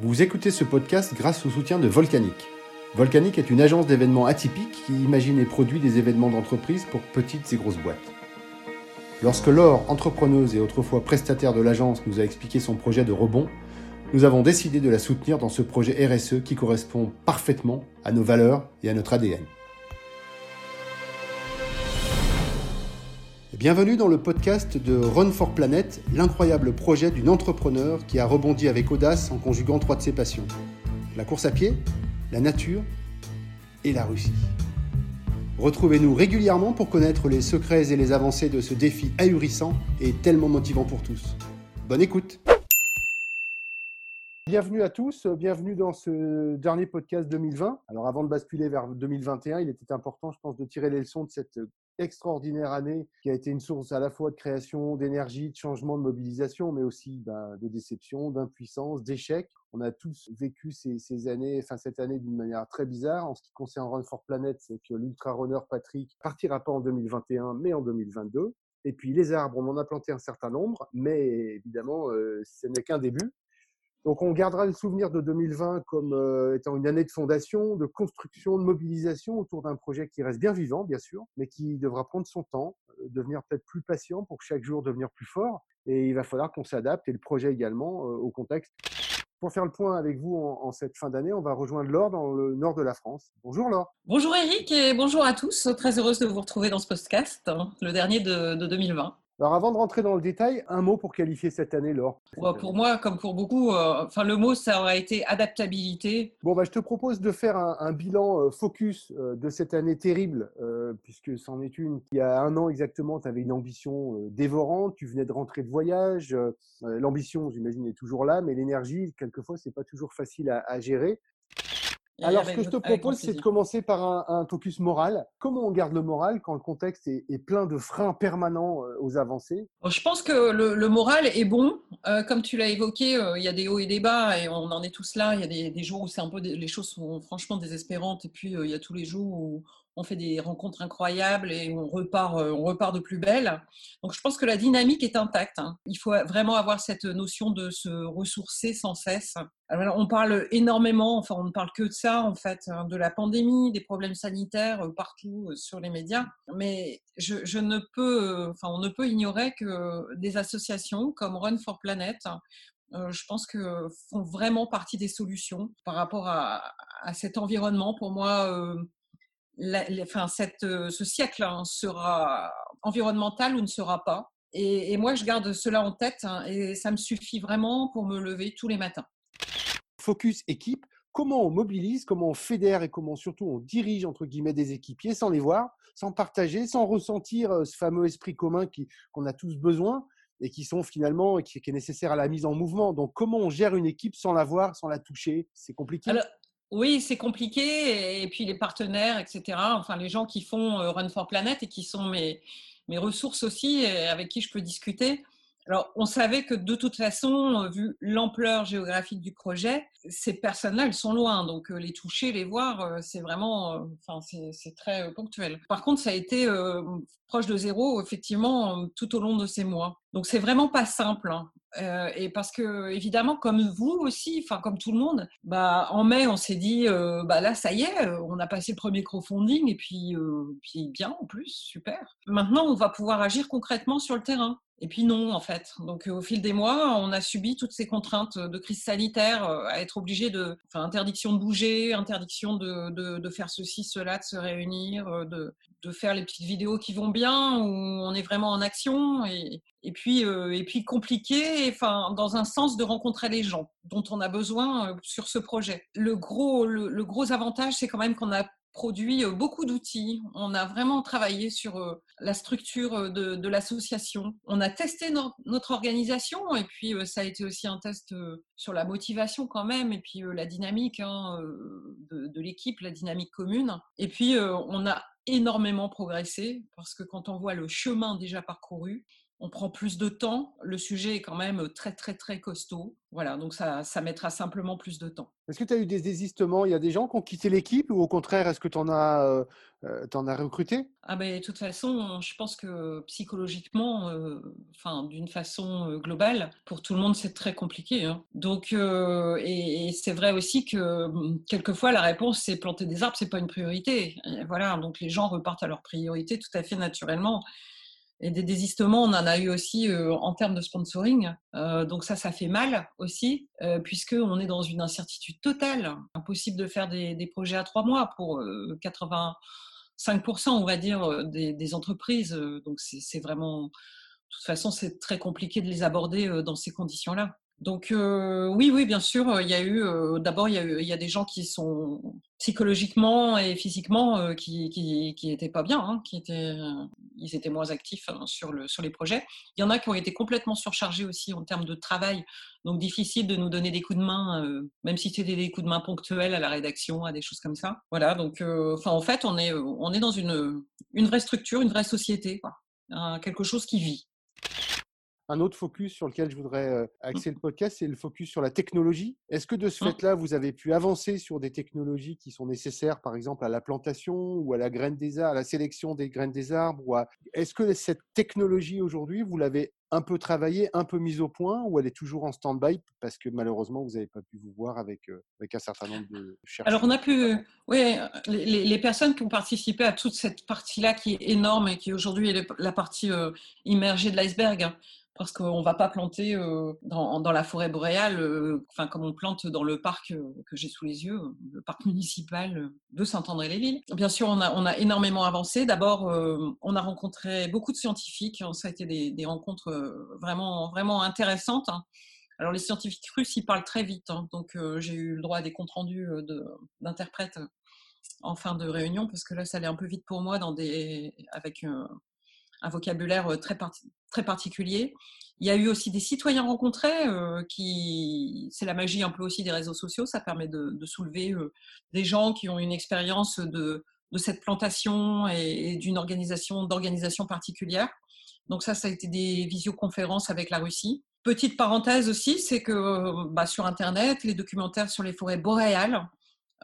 Vous écoutez ce podcast grâce au soutien de Volcanic. Volcanic est une agence d'événements atypiques qui imagine et produit des événements d'entreprise pour petites et grosses boîtes. Lorsque Laure, entrepreneuse et autrefois prestataire de l'agence, nous a expliqué son projet de rebond, nous avons décidé de la soutenir dans ce projet RSE qui correspond parfaitement à nos valeurs et à notre ADN. Bienvenue dans le podcast de Run for Planet, l'incroyable projet d'une entrepreneur qui a rebondi avec audace en conjuguant trois de ses passions. La course à pied, la nature et la Russie. Retrouvez-nous régulièrement pour connaître les secrets et les avancées de ce défi ahurissant et tellement motivant pour tous. Bonne écoute Bienvenue à tous, bienvenue dans ce dernier podcast 2020. Alors avant de basculer vers 2021, il était important, je pense, de tirer les leçons de cette extraordinaire année qui a été une source à la fois de création, d'énergie, de changement, de mobilisation, mais aussi bah, de déception, d'impuissance, d'échec. On a tous vécu ces, années, enfin cette année d'une manière très bizarre. En ce qui concerne Run for Planet, c'est que l'ultra runner Patrick partira pas en 2021, mais en 2022. Et puis les arbres, on en a planté un certain nombre, mais évidemment, euh, ce n'est qu'un début. Donc on gardera le souvenir de 2020 comme euh, étant une année de fondation, de construction, de mobilisation autour d'un projet qui reste bien vivant, bien sûr, mais qui devra prendre son temps, euh, devenir peut-être plus patient pour chaque jour devenir plus fort. Et il va falloir qu'on s'adapte, et le projet également, euh, au contexte. Pour faire le point avec vous en, cette fin d'année, on va rejoindre Laure dans le nord de la France. Bonjour Laure. Bonjour Eric et bonjour à tous. Très heureuse de vous retrouver dans ce podcast, hein, le dernier de, de 2020. Alors avant de rentrer dans le détail, un mot pour qualifier cette année, Laure. Pour moi, comme pour beaucoup, euh, enfin le mot ça aurait été adaptabilité. Bon, bah, je te propose de faire un, bilan euh, focus euh, de cette année terrible, puisque c'en est une. Il y a un an exactement, tu avais une ambition dévorante, tu venais de rentrer de voyage. L'ambition, j'imagine, est toujours là, mais l'énergie, quelquefois, c'est pas toujours facile à gérer. Alors, ce que je te propose, c'est de commencer par un, focus moral. Comment on garde le moral quand le contexte est, plein de freins permanents euh, aux avancées? Je pense que le, moral est bon. Euh, comme tu l'as évoqué, euh, il y a des hauts et des bas et on en est tous là. Il y a des, jours où c'est un peu les choses sont franchement désespérantes et puis il y a tous les jours où on fait des rencontres incroyables et on repart, on repart de plus belle. Donc je pense que la dynamique est intacte. Hein. Il faut vraiment avoir cette notion de se ressourcer sans cesse on parle énormément, enfin on ne parle que de ça en fait, hein, de la pandémie, des problèmes sanitaires euh, partout euh, sur les médias, mais je, ne peux, euh, enfin on ne peut ignorer que des associations comme Run for Planet, je pense que font vraiment partie des solutions par rapport à, cet environnement. Pour moi, enfin, cette, ce siècle hein, sera environnemental ou ne sera pas. Et, moi, je garde cela en tête hein, et ça me suffit vraiment pour me lever tous les matins focus équipe, comment on mobilise, comment on fédère et comment surtout on dirige entre guillemets des équipiers sans les voir, sans partager, sans ressentir euh, ce fameux esprit commun qu'on a tous besoin et qui sont finalement qui, qui, est nécessaire à la mise en mouvement. Donc comment on gère une équipe sans la voir, sans la toucher? C'est compliqué. Oui, c'est compliqué. Et puis les partenaires, etc. Enfin, les gens qui font euh, Run for Planet et qui sont mes, mes ressources aussi, avec qui je peux discuter. Alors, on savait que de toute façon, euh, vu l'ampleur géographique du projet, ces personnes-là, elles sont loin. Donc, euh, les toucher, les voir, euh, c'est vraiment, enfin, c'est très ponctuel. Par contre, ça a été proche de zéro, effectivement, tout au long de ces mois. Donc, c'est vraiment pas simple. Hein. Et parce que, évidemment, comme vous aussi, enfin, comme tout le monde, bah, en mai, on s'est dit, bah là, ça y est, on a passé le premier crowdfunding et puis, puis bien en plus, super. Maintenant, on va pouvoir agir concrètement sur le terrain. Et puis non, en fait. Donc au fil des mois, on a subi toutes ces contraintes de crise sanitaire, à être obligé de, enfin, interdiction de bouger, interdiction de, de, de, faire ceci, cela, de se réunir, de, de faire les petites vidéos qui vont bien, où on est vraiment en action, et, puis, et puis compliqué, enfin, dans un sens de rencontrer les gens dont on a besoin sur ce projet. Le gros, le gros avantage, c'est quand même qu'on a produit euh, beaucoup d'outils. On a vraiment travaillé sur euh, la structure euh, de, l'association. On a testé notre organisation et puis ça a été aussi un test sur la motivation quand même et puis la dynamique hein, de, l'équipe, la dynamique commune. Et puis on a énormément progressé parce que quand on voit le chemin déjà parcouru, on prend plus de temps. Le sujet est quand même très, très, très costaud. Voilà, donc ça, ça mettra simplement plus de temps. Est-ce que tu as eu des désistements? Il y a des gens qui ont quitté l'équipe ou au contraire, est-ce que tu en, as, euh, en as recruté? Ah ben, De toute façon, je pense que psychologiquement, euh, enfin, d'une façon globale, pour tout le monde, c'est très compliqué. Hein. Donc, euh, et, et c'est vrai aussi que hum, quelquefois, la réponse, c'est planter des arbres, c'est pas une priorité. Et voilà, donc les gens repartent à leur priorité tout à fait naturellement. Et des désistements, on en a eu aussi euh, en termes de sponsoring. Euh, donc ça, ça fait mal aussi, euh, puisqu'on est dans une incertitude totale. Impossible de faire des, des projets à trois mois pour 85%, on va dire, des, des entreprises. Donc c'est vraiment... De toute façon, c'est très compliqué de les aborder dans ces conditions-là. Donc euh, oui, oui, bien sûr, il y a eu euh, d'abord il y a, il y a des gens qui sont psychologiquement et physiquement euh, qui, qui, qui étaient pas bien, hein, qui étaient ils étaient moins actifs hein, sur le sur les projets. Il y en a qui ont été complètement surchargés aussi en termes de travail, donc difficile de nous donner des coups de main, même si c'était des coups de main ponctuels à la rédaction, à des choses comme ça. Voilà, donc enfin en fait on est on est dans une une vraie structure, une vraie société, quoi. quelque chose qui vit. Un autre focus sur lequel je voudrais euh, axer le podcast, c'est le focus sur la technologie. Est-ce que de ce mmh. fait-là, vous avez pu avancer sur des technologies qui sont nécessaires, par exemple, à la plantation ou à la graine des arbres, à la sélection des graines des arbres ou Est-ce que cette technologie aujourd'hui, vous l'avez un peu travaillée, un peu mise au point, ou elle est toujours en stand-by parce que malheureusement vous n'avez pas pu vous voir avec, euh, avec un certain nombre de chercheurs Alors on a pu, oui, les, les, personnes qui ont participé à toute cette partie-là qui est énorme et qui aujourd'hui est la partie euh, immergée de l'iceberg, hein, parce qu'on ne va pas planter euh, dans, dans, la forêt boréale, euh, enfin comme on plante dans le parc euh, que j'ai sous les yeux, le parc municipal de Saint-André-les-Villes. Bien sûr, on a, on a énormément avancé. D'abord, on a rencontré beaucoup de scientifiques. Ça a été des, des rencontres vraiment, vraiment intéressantes. Hein. Alors les scientifiques russes, ils parlent très vite, hein. donc j'ai eu le droit à des comptes rendus d'interprètes en fin de réunion parce que là, ça allait un peu vite pour moi avec un vocabulaire très, particulier. Il y a eu aussi des citoyens rencontrés, euh, qui c'est la magie un peu aussi des réseaux sociaux, ça permet de, soulever euh, des gens qui ont une expérience de, cette plantation et, d'une organisation particulière. Donc ça, ça a été des visioconférences avec la Russie. Petite parenthèse aussi, c'est que bah, sur Internet, les documentaires sur les forêts boréales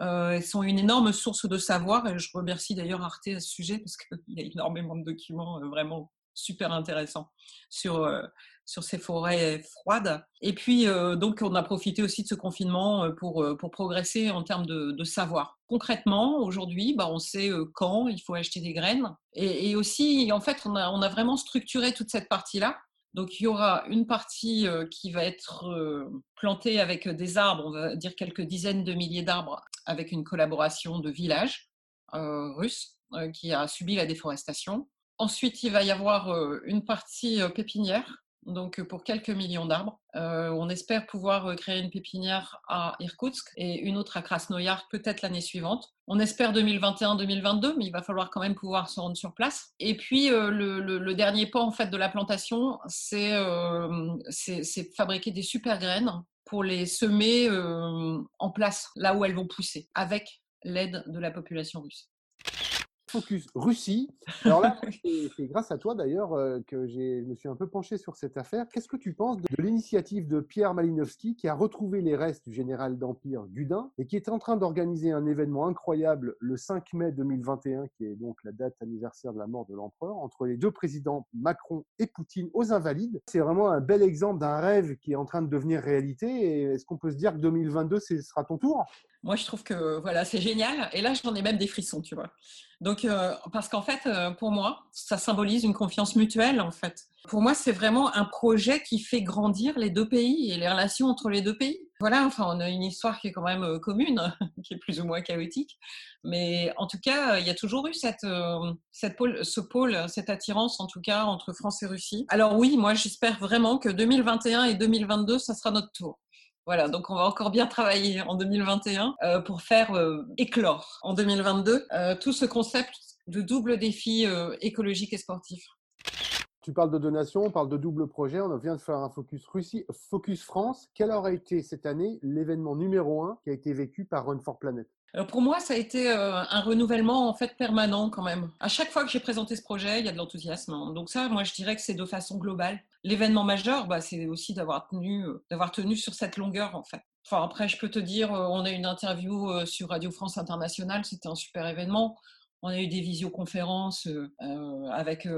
euh, sont une énorme source de savoir et je remercie d'ailleurs Arte à ce sujet parce qu'il y a énormément de documents euh, vraiment super intéressants sur, euh, sur ces forêts froides. Et puis, euh, donc, on a profité aussi de ce confinement pour, pour progresser en termes de, savoir. Concrètement, aujourd'hui, bah, on sait quand il faut acheter des graines. Et, aussi, en fait, on a, on a vraiment structuré toute cette partie-là donc il y aura une partie euh, qui va être euh, plantée avec des arbres, on va dire quelques dizaines de milliers d'arbres, avec une collaboration de villages euh, russes qui a subi la déforestation. Ensuite, il va y avoir une partie pépinière donc euh, pour quelques millions d'arbres. Euh, on espère pouvoir euh, créer une pépinière à Irkoutsk et une autre à Krasnoyarsk peut-être l'année suivante. On espère 2021-2022, mais il va falloir quand même pouvoir se rendre sur place. Et puis le, dernier pas en fait de la plantation, c'est fabriquer des super graines pour les semer en place, là où elles vont pousser, avec l'aide de la population russe focus Russie. Alors là, c'est grâce à toi d'ailleurs euh, que je me suis un peu penché sur cette affaire. Qu'est-ce que tu penses de, l'initiative de Pierre Malinowski qui a retrouvé les restes du général d'Empire Gudin et qui est en train d'organiser un événement incroyable le 5 mai 2021, qui est donc la date anniversaire de la mort de l'empereur, entre les deux présidents Macron et Poutine aux Invalides? C'est vraiment un bel exemple d'un rêve qui est en train de devenir réalité. Est-ce qu'on peut se dire que 2022, ce sera ton tour? Moi, je trouve que voilà, c'est génial. Et là, j'en ai même des frissons, tu vois. Donc, euh, parce qu'en fait, euh, pour moi, ça symbolise une confiance mutuelle, en fait. Pour moi, c'est vraiment un projet qui fait grandir les deux pays et les relations entre les deux pays. Voilà, enfin, on a une histoire qui est quand même euh, commune, qui est plus ou moins chaotique. Mais en tout cas, il y a toujours eu cette, cette pôle, ce pôle, cette attirance, en tout cas, entre France et Russie. Alors oui, moi, j'espère vraiment que 2021 et 2022, ça sera notre tour. Voilà, donc on va encore bien travailler en 2021 euh, pour faire euh, éclore en 2022 euh, tout ce concept de double défi écologique et sportif. Tu parles de donation, on parle de double projet. On vient de faire un focus Russie, focus France. Quel aurait été cette année l'événement numéro un qui a été vécu par Run for Planet? Pour moi, ça a été euh, un renouvellement en fait permanent quand même. À chaque fois que j'ai présenté ce projet, il y a de l'enthousiasme. Hein. Donc ça, moi, je dirais que c'est de façon globale. L'événement majeur, bah, c'est aussi d'avoir tenu, euh, d'avoir tenu sur cette longueur en fait. Enfin, après, je peux te dire, euh, on a eu une interview sur Radio France Internationale, c'était un super événement. On a eu des visioconférences avec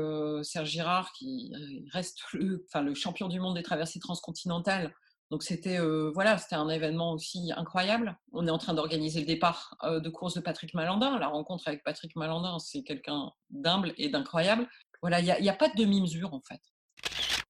Serge Girard, qui reste le champion du monde des traversées transcontinentales donc c'était euh, voilà, c'était un événement aussi incroyable. On est en train d'organiser le départ euh, de course de Patrick Malandin. La rencontre avec Patrick Malandin, c'est quelqu'un d'humble et d'incroyable. Voilà, il n'y a, pas de demi-mesure en fait.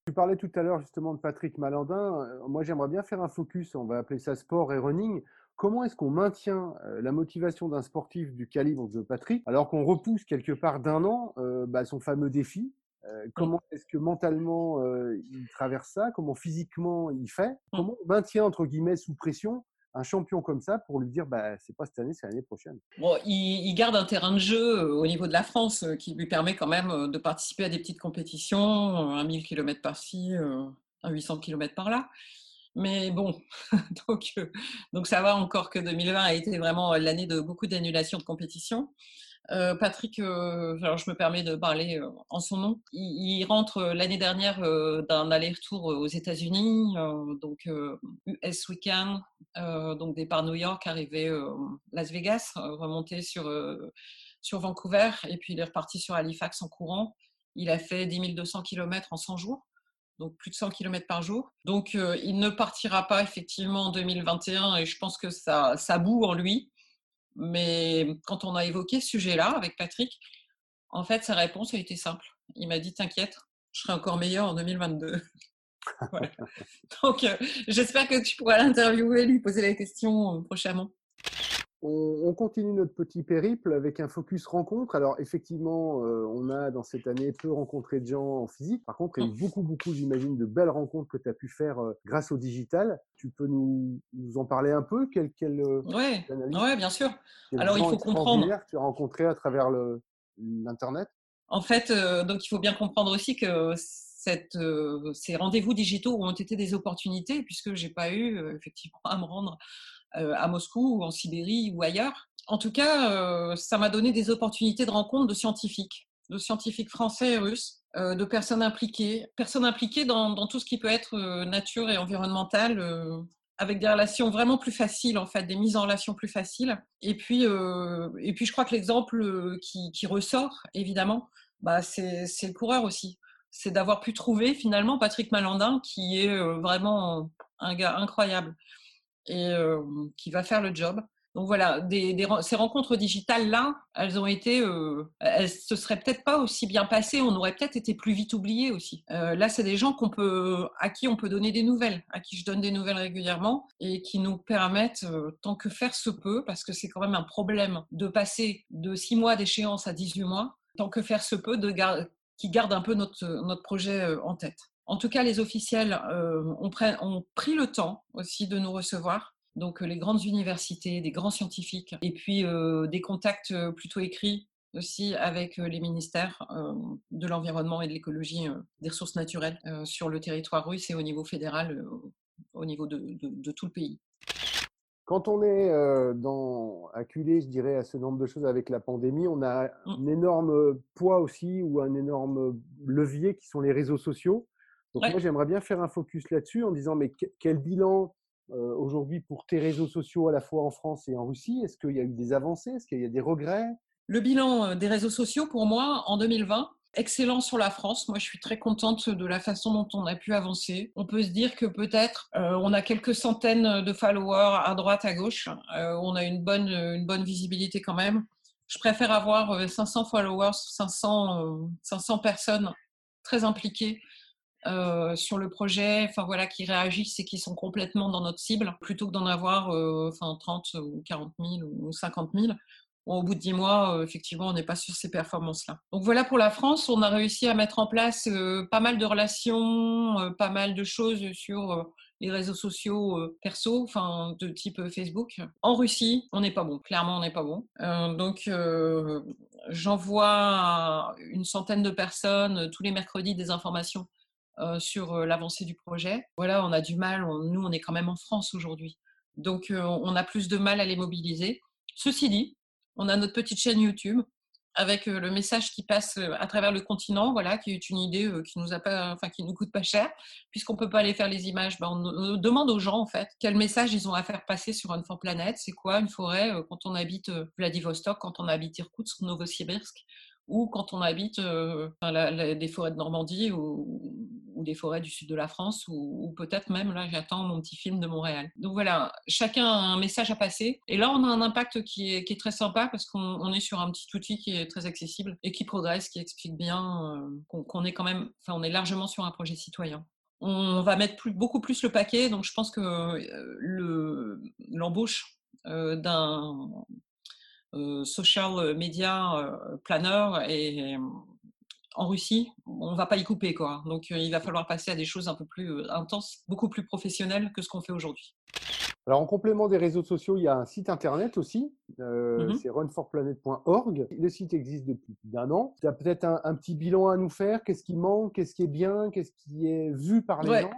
Tu parlais tout à l'heure justement de Patrick Malandin. Euh, moi, j'aimerais bien faire un focus, on va appeler ça sport et running. Comment est-ce qu'on maintient la motivation d'un sportif du calibre de Patrick alors qu'on repousse quelque part d'un an bah, son fameux défi? Euh, comment est-ce que mentalement euh, il traverse ça? Comment physiquement il fait? Mmh. Comment on maintient entre guillemets sous pression un champion comme ça pour lui dire bah c'est pas cette année, c'est l'année prochaine? Bon, il, garde un terrain de jeu euh, au niveau de la France qui lui permet quand même de participer à des petites compétitions, un 1000 km par-ci, un 800 km par-là. Mais bon, donc, donc ça va encore que 2020 a été vraiment l'année de beaucoup d'annulations de compétitions. Euh, Patrick, euh, alors je me permets de parler euh, en son nom. Il, rentre l'année dernière d'un aller-retour aux États-Unis, donc US Weekend, donc départ New York, arrivé Las Vegas, remonté sur sur Vancouver, et puis il est reparti sur Halifax en courant. Il a fait 10 200 km en 100 jours donc plus de 100 km par jour. Donc il ne partira pas effectivement en 2021 et je pense que ça, ça boue en lui. Mais quand on a évoqué ce sujet-là avec Patrick, en fait, sa réponse a été simple. Il m'a dit T'inquiète, je serai encore meilleur en 2022. Donc, euh, j'espère que tu pourras l'interviewer, lui poser la question euh, prochainement. On, continue notre petit périple avec un focus rencontre. Alors effectivement, euh, on a dans cette année peu rencontré de gens en physique. Par contre, il y a eu beaucoup, beaucoup, j'imagine, de belles rencontres que tu as pu faire euh, grâce au digital. Tu peux nous, nous en parler un peu? Quelle, quelle euh, ouais, bien sûr. Alors il faut comprendre. Que tu as rencontré à travers l'internet? En fait, donc il faut bien comprendre aussi que cette, ces rendez-vous digitaux ont été des opportunités puisque j'ai pas eu effectivement à me rendre euh, à Moscou ou en Sibérie ou ailleurs. En tout cas, euh, ça m'a donné des opportunités de rencontre de scientifiques, de scientifiques français et russes, euh, de personnes impliquées, personnes impliquées dans, tout ce qui peut être nature et environnemental, avec des relations vraiment plus faciles en fait, des mises en relation plus faciles. Et puis, et puis je crois que l'exemple qui, ressort évidemment, bah, c'est le coureur aussi. C'est d'avoir pu trouver finalement Patrick Malandin, qui est vraiment un gars incroyable et qui va faire le job. Donc voilà, ces rencontres digitales là, elles ont été, elles se seraient peut-être pas aussi bien passées, on aurait peut-être été plus vite oubliés aussi. Là, c'est des gens qu'on peut, à qui on peut donner des nouvelles, à qui je donne des nouvelles régulièrement et qui nous permettent, tant que faire se peut, parce que c'est quand même un problème de passer de 6 mois d'échéance à 18 mois, tant que faire se peut, de qui garde un peu notre, notre projet en tête. En tout cas, les officiels euh, ont, pris le temps aussi de nous recevoir. Donc, euh, les grandes universités, des grands scientifiques, et puis euh, des contacts plutôt écrits aussi avec les ministères de l'environnement et de l'écologie, des ressources naturelles sur le territoire russe et au niveau fédéral, au niveau de, tout le pays. Quand on est dans, acculé, je dirais, à ce nombre de choses avec la pandémie, on a mmh. un énorme poids aussi ou un énorme levier qui sont les réseaux sociaux. Donc moi, j'aimerais bien faire un focus là-dessus en disant, mais quel bilan euh, aujourd'hui pour tes réseaux sociaux à la fois en France et en Russie? Est-ce qu'il y a eu des avancées? Est-ce qu'il y a des regrets? Le bilan des réseaux sociaux, pour moi, en 2020, excellent sur la France. Moi, je suis très contente de la façon dont on a pu avancer. On peut se dire que peut-être euh, on a quelques centaines de followers à droite, à gauche. on a une bonne, une bonne visibilité quand même. Je préfère avoir 500 followers, 500, 500 personnes très impliquées sur le projet, enfin voilà, qui réagissent et qui sont complètement dans notre cible, plutôt que d'en avoir euh, enfin 30 ou 40 000 ou 50 000. au bout de 10 mois, euh, effectivement, on n'est pas sur ces performances-là. Donc voilà pour la France, on a réussi à mettre en place pas mal de relations, pas mal de choses sur les réseaux sociaux perso, enfin de type Facebook. En Russie, on n'est pas bon. Clairement, on n'est pas bon. donc, j'envoie une centaine de personnes tous les mercredis des informations sur l'avancée du projet. Voilà, on a du mal. nous, on est quand même en France aujourd'hui. Donc, on a plus de mal à les mobiliser. Ceci dit, on a notre petite chaîne YouTube avec le message qui passe à travers le continent, voilà, qui est une idée qui nous a pas, enfin qui nous coûte pas cher, puisqu'on peut pas aller faire les images. Ben, on, demande aux gens en fait quel message ils ont à faire passer sur Run for Planet. C'est quoi une forêt quand on habite Vladivostok, quand on habite Irkoutsk, Novosibirsk, ou quand on habite des forêts de Normandie ou, des forêts du sud de la France, ou, peut-être même, là, j'attends mon petit film de Montréal. Donc voilà, chacun a un message à passer. Et là, on a un impact qui est, très sympa parce qu'on est sur un petit outil qui est très accessible et qui progresse, qui explique bien qu'on est quand même, enfin, on est largement sur un projet citoyen on va mettre beaucoup plus le paquet. Donc, je pense que l'embauche d'un euh, social media euh, planner et en Russie, on va pas y couper quoi. Donc euh, il va falloir passer à des choses un peu plus intenses, beaucoup plus professionnelles que ce qu'on fait aujourd'hui. Alors en complément des réseaux sociaux, il y a un site internet aussi, mmh c'est runforplanet.org. Le site existe depuis plus d'un an. Tu as peut-être un, petit bilan à nous faire. Qu'est-ce qui manque? Qu'est-ce qui est bien? Qu'est-ce qui est vu par les gens?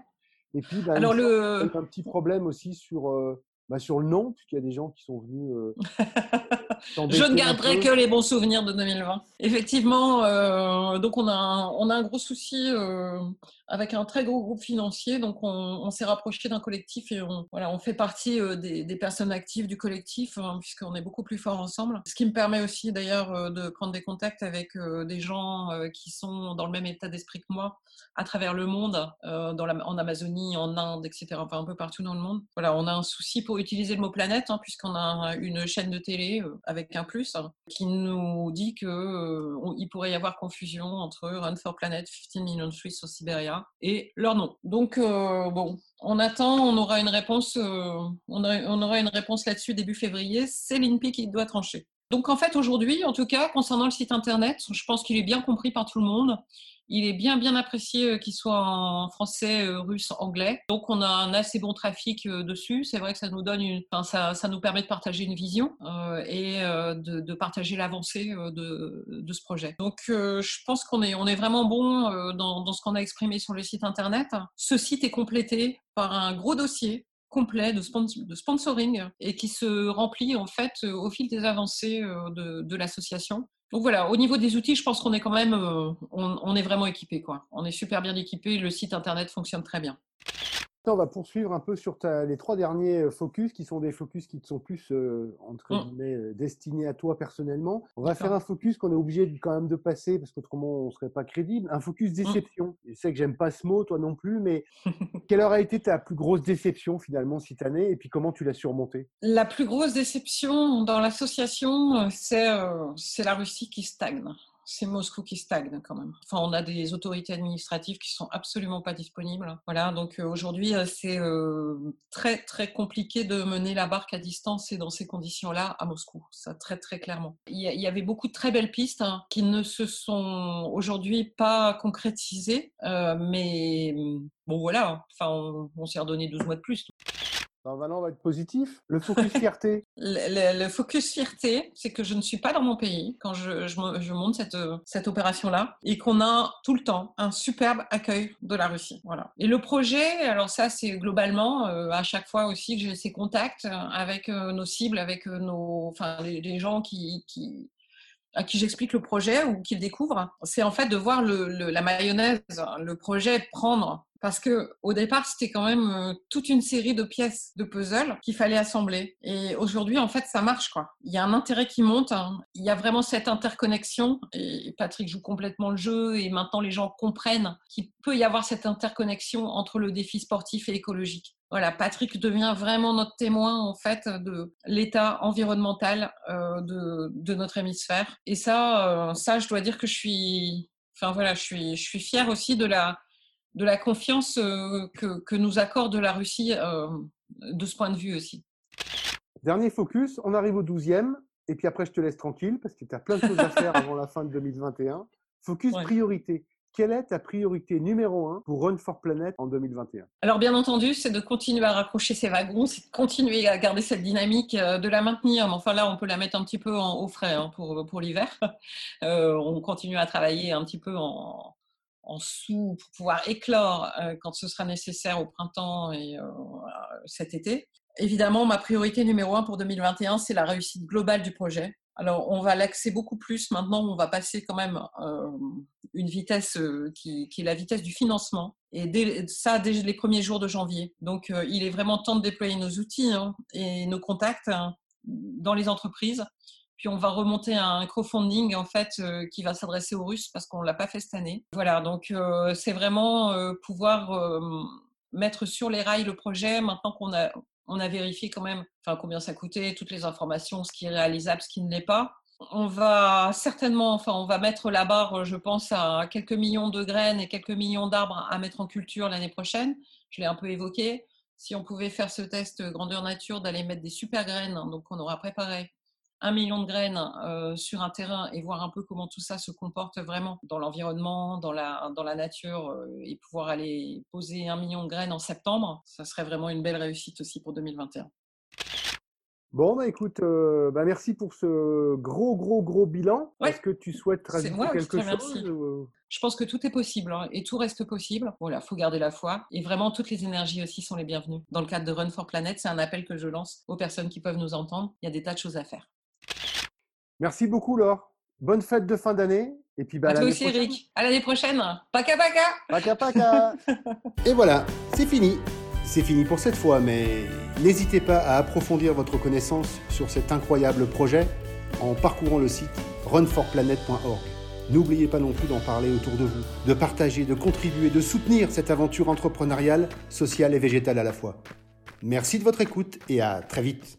Et puis, bah, Alors, le... un petit problème aussi sur bah, sur le nom, puisqu'il y a des gens qui sont venus. Euh, je ne garderai que les bons souvenirs de 2020. Effectivement, euh, donc on a, un, on a un gros souci euh, avec un très gros groupe financier. Donc on, s'est rapproché d'un collectif et on, voilà, on fait partie des, des, personnes actives du collectif, hein, puisqu'on est beaucoup plus fort ensemble. Ce qui me permet aussi d'ailleurs de prendre des contacts avec des gens qui sont dans le même état d'esprit que moi à travers le monde, en Amazonie, en Inde, etc. Enfin un peu partout dans le monde. Voilà, on a un souci pour utiliser le mot planète, hein, puisqu'on a une chaîne de télé euh, avec un plus hein, qui nous dit qu'il euh, pourrait y avoir confusion entre Run for Planet, 15 Million Trees sur Siberia et leur nom. Donc euh, bon, on attend, on aura une réponse, on, aura, une réponse là-dessus début février. C'est l'INPI qui doit trancher. Donc en fait aujourd'hui, en tout cas, concernant le site internet, je pense qu'il est bien compris par tout le monde. Il est bien bien apprécié euh, qu'il soit en français, euh, russe, anglais. Donc on a un assez bon trafic euh, dessus. C'est vrai que ça nous donne, une, ça, ça, nous permet de partager une vision et de, partager l'avancée de, de, ce projet. Donc je pense qu'on est on est vraiment bon dans, dans ce qu'on a exprimé sur le site internet. Ce site est complété par un gros dossier complet de, de, sponsoring et qui se remplit en fait au fil des avancées de, de l'association. Donc voilà, au niveau des outils, je pense qu'on est quand même, euh, on, est vraiment équipé, quoi. On est super bien équipé, le site internet fonctionne très bien. On va poursuivre un peu sur les trois derniers euh, focus, qui sont des focus qui sont plus euh, entre mmh. guillemets destinés à toi personnellement. On va faire un focus qu'on est obligé quand même de passer parce qu'autrement on serait pas crédible. Un focus mmh. déception. Je sais que j'aime pas ce mot, toi non plus, mais quelle a été ta plus grosse déception finalement cette année et puis comment tu l'as surmontée? La plus grosse déception dans l'association, c'est c'est la Russie qui stagne c'est Moscou qui stagne quand même. Enfin, on a des autorités administratives qui sont absolument pas disponibles. Voilà, donc euh, aujourd'hui, euh, c'est euh, très très compliqué de mener la barque à distance et dans ces conditions-là à Moscou. Ça très très clairement. Il y, avait beaucoup de très belles pistes hein, qui ne se sont aujourd'hui pas concrétisées, mais bon voilà. Hein. Enfin, on s'est redonné 12 mois de plus. Maintenant, on va être positif. Le focus fierté. le, focus fierté, c'est que je ne suis pas dans mon pays quand je, je, monte cette, cette opération-là et qu'on a tout le temps un superbe accueil de la Russie. Voilà. Et le projet, alors ça, c'est globalement, euh, à chaque fois aussi que j'ai ces contacts avec euh, nos cibles, avec euh, nos, enfin, les, gens qui, qui à qui j'explique le projet ou qu'ils découvrent, c'est en fait de voir le, la mayonnaise, le projet prendre parce que au départ c'était quand même euh, toute une série de pièces de puzzle qu'il fallait assembler. Et aujourd'hui en fait ça marche quoi. Il y a un intérêt qui monte hein. il y a vraiment cette interconnexion. Et Patrick joue complètement le jeu. Et maintenant les gens comprennent qu'il peut y avoir cette interconnexion entre le défi sportif et écologique. Voilà, Patrick devient vraiment notre témoin en fait de l'état environnemental euh, de, de, notre hémisphère. Et ça, euh, ça, je dois dire que je suis, enfin voilà, je suis, je suis fière aussi de la de la confiance euh, que, nous accorde la Russie euh, de ce point de vue aussi. Dernier focus, on arrive au 12e, et puis après je te laisse tranquille parce que tu as plein de choses à faire avant la fin de 2021. Focus priorité. quelle est ta priorité numéro un pour Run for Planet en 2021 Alors bien entendu, c'est de continuer à raccrocher ces wagons, c'est de continuer à garder cette dynamique, euh, de la maintenir. Mais enfin là, on peut la mettre un petit peu en, au frais hein, pour, pour l'hiver. Euh, on continue à travailler un petit peu en, en sous pour pouvoir éclore euh, quand ce sera nécessaire au printemps et cet été. Évidemment, ma priorité numéro un pour 2021, c'est la réussite globale du projet. Alors, on va l'axer beaucoup plus. Maintenant, on va passer quand même euh, une vitesse euh, qui, est la vitesse du financement. Et ça, dès les premiers jours de janvier. Donc, euh, il est vraiment temps de déployer nos outils hein, et nos contacts hein, dans les entreprises. Puis, on va remonter à un crowdfunding, en fait, qui va s'adresser aux Russes parce qu'on l'a pas fait cette année. Voilà, donc, c'est vraiment pouvoir mettre sur les rails le projet maintenant qu'on a, on a vérifié quand même enfin, combien ça coûtait, toutes les informations, ce qui est réalisable, ce qui ne l'est pas. On va certainement, enfin, on va mettre la barre, je pense, à quelques millions de graines et quelques millions d'arbres à mettre en culture l'année prochaine. Je l'ai un peu évoqué. Si on pouvait faire ce test grandeur nature, d'aller mettre des super graines, donc on aura préparé un million de graines euh, sur un terrain et voir un peu comment tout ça se comporte vraiment dans l'environnement, dans la, dans la nature euh, et pouvoir aller poser un million de graines en septembre, ça serait vraiment une belle réussite aussi pour 2021. Bon, bah écoute, euh, bah merci pour ce gros, gros, gros bilan. Est-ce que tu souhaites rajouter quelque chose Je pense que tout est possible hein, et tout reste possible. Voilà, faut garder la foi. Et vraiment, toutes les énergies aussi sont les bienvenues. Dans le cadre de Run for Planet, c'est un appel que je lance aux personnes qui peuvent nous entendre. Il y a des tas de choses à faire. Merci beaucoup, Laure. Bonne fête de fin d'année. Et puis, bah, à toi aussi, Eric. À l'année prochaine. Paka paka. Paka paka. et voilà, c'est fini. C'est fini pour cette fois, mais n'hésitez pas à approfondir votre connaissance sur cet incroyable projet en parcourant le site runforplanet.org. N'oubliez pas non plus d'en parler autour de vous, de partager, de contribuer, de soutenir cette aventure entrepreneuriale, sociale et végétale à la fois. Merci de votre écoute et à très vite.